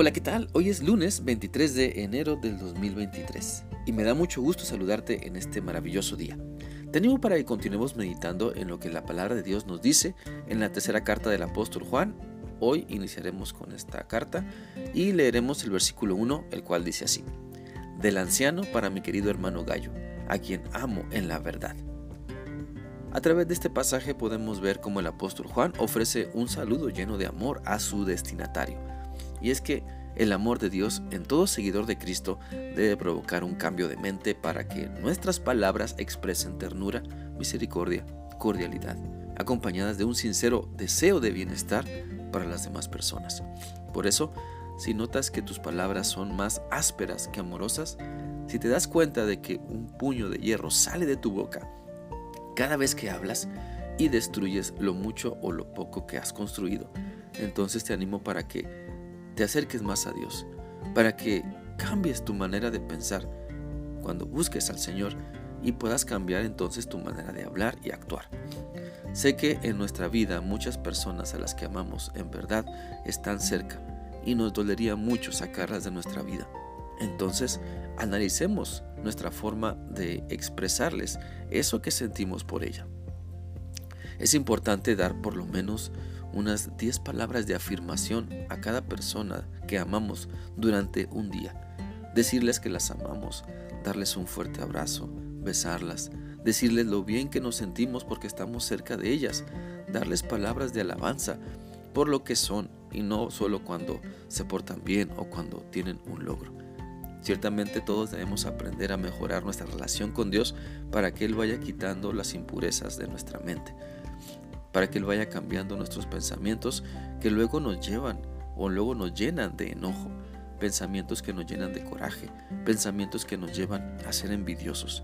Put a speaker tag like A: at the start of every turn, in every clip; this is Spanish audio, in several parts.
A: Hola, ¿qué tal? Hoy es lunes 23 de enero del 2023 y me da mucho gusto saludarte en este maravilloso día. Te animo para que continuemos meditando en lo que la palabra de Dios nos dice en la tercera carta del apóstol Juan. Hoy iniciaremos con esta carta y leeremos el versículo 1, el cual dice así. Del anciano para mi querido hermano Gallo, a quien amo en la verdad. A través de este pasaje podemos ver cómo el apóstol Juan ofrece un saludo lleno de amor a su destinatario y es que el amor de Dios en todo seguidor de Cristo debe provocar un cambio de mente para que nuestras palabras expresen ternura, misericordia, cordialidad, acompañadas de un sincero deseo de bienestar para las demás personas. Por eso, si notas que tus palabras son más ásperas que amorosas, si te das cuenta de que un puño de hierro sale de tu boca cada vez que hablas y destruyes lo mucho o lo poco que has construido, entonces te animo para que te acerques más a Dios, para que cambies tu manera de pensar cuando busques al Señor y puedas cambiar entonces tu manera de hablar y actuar. Sé que en nuestra vida muchas personas a las que amamos en verdad están cerca y nos dolería mucho sacarlas de nuestra vida. Entonces, analicemos nuestra forma de expresarles eso que sentimos por ella. Es importante dar por lo menos unas 10 palabras de afirmación a cada persona que amamos durante un día. Decirles que las amamos, darles un fuerte abrazo, besarlas, decirles lo bien que nos sentimos porque estamos cerca de ellas, darles palabras de alabanza por lo que son y no solo cuando se portan bien o cuando tienen un logro. Ciertamente todos debemos aprender a mejorar nuestra relación con Dios para que Él vaya quitando las impurezas de nuestra mente para que Él vaya cambiando nuestros pensamientos que luego nos llevan o luego nos llenan de enojo, pensamientos que nos llenan de coraje, pensamientos que nos llevan a ser envidiosos.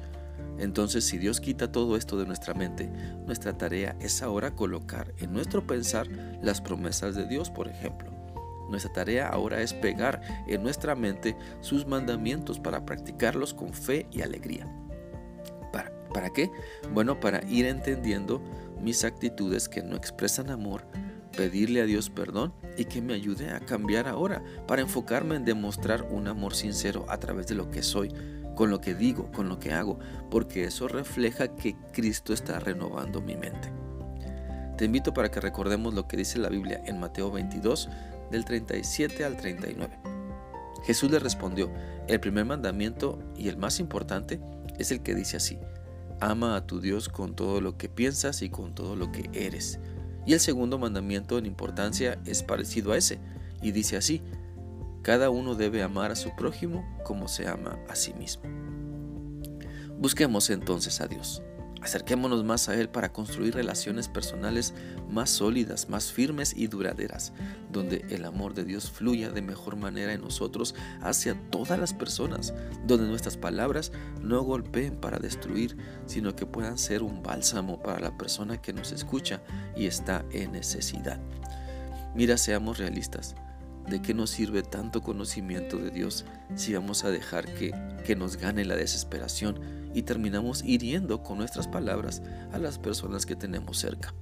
A: Entonces, si Dios quita todo esto de nuestra mente, nuestra tarea es ahora colocar en nuestro pensar las promesas de Dios, por ejemplo. Nuestra tarea ahora es pegar en nuestra mente sus mandamientos para practicarlos con fe y alegría. ¿Para, ¿Para qué? Bueno, para ir entendiendo mis actitudes que no expresan amor, pedirle a Dios perdón y que me ayude a cambiar ahora para enfocarme en demostrar un amor sincero a través de lo que soy, con lo que digo, con lo que hago, porque eso refleja que Cristo está renovando mi mente. Te invito para que recordemos lo que dice la Biblia en Mateo 22, del 37 al 39. Jesús le respondió, el primer mandamiento y el más importante es el que dice así, Ama a tu Dios con todo lo que piensas y con todo lo que eres. Y el segundo mandamiento en importancia es parecido a ese, y dice así, cada uno debe amar a su prójimo como se ama a sí mismo. Busquemos entonces a Dios. Acerquémonos más a Él para construir relaciones personales más sólidas, más firmes y duraderas, donde el amor de Dios fluya de mejor manera en nosotros hacia todas las personas, donde nuestras palabras no golpeen para destruir, sino que puedan ser un bálsamo para la persona que nos escucha y está en necesidad. Mira, seamos realistas. ¿De qué nos sirve tanto conocimiento de Dios si vamos a dejar que, que nos gane la desesperación y terminamos hiriendo con nuestras palabras a las personas que tenemos cerca?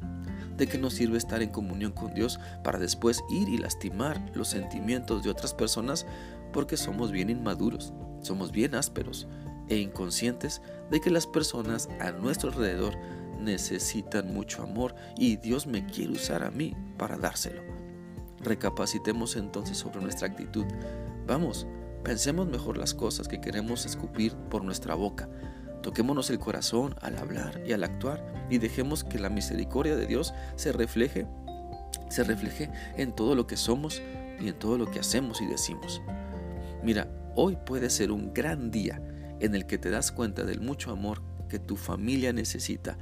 A: ¿De qué nos sirve estar en comunión con Dios para después ir y lastimar los sentimientos de otras personas porque somos bien inmaduros, somos bien ásperos e inconscientes de que las personas a nuestro alrededor necesitan mucho amor y Dios me quiere usar a mí para dárselo? Recapacitemos entonces sobre nuestra actitud. Vamos, pensemos mejor las cosas que queremos escupir por nuestra boca. Toquémonos el corazón al hablar y al actuar y dejemos que la misericordia de Dios se refleje, se refleje en todo lo que somos y en todo lo que hacemos y decimos. Mira, hoy puede ser un gran día en el que te das cuenta del mucho amor que tu familia necesita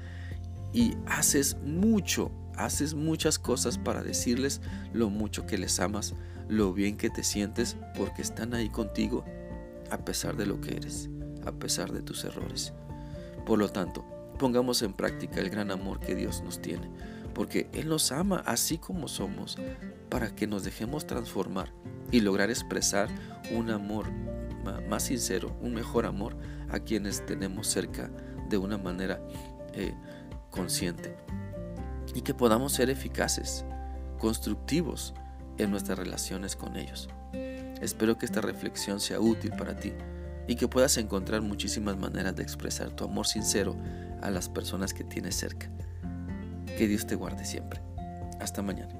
A: y haces mucho haces muchas cosas para decirles lo mucho que les amas, lo bien que te sientes porque están ahí contigo a pesar de lo que eres, a pesar de tus errores. Por lo tanto, pongamos en práctica el gran amor que Dios nos tiene, porque Él nos ama así como somos, para que nos dejemos transformar y lograr expresar un amor más sincero, un mejor amor a quienes tenemos cerca de una manera eh, consciente y que podamos ser eficaces, constructivos en nuestras relaciones con ellos. Espero que esta reflexión sea útil para ti y que puedas encontrar muchísimas maneras de expresar tu amor sincero a las personas que tienes cerca. Que Dios te guarde siempre. Hasta mañana.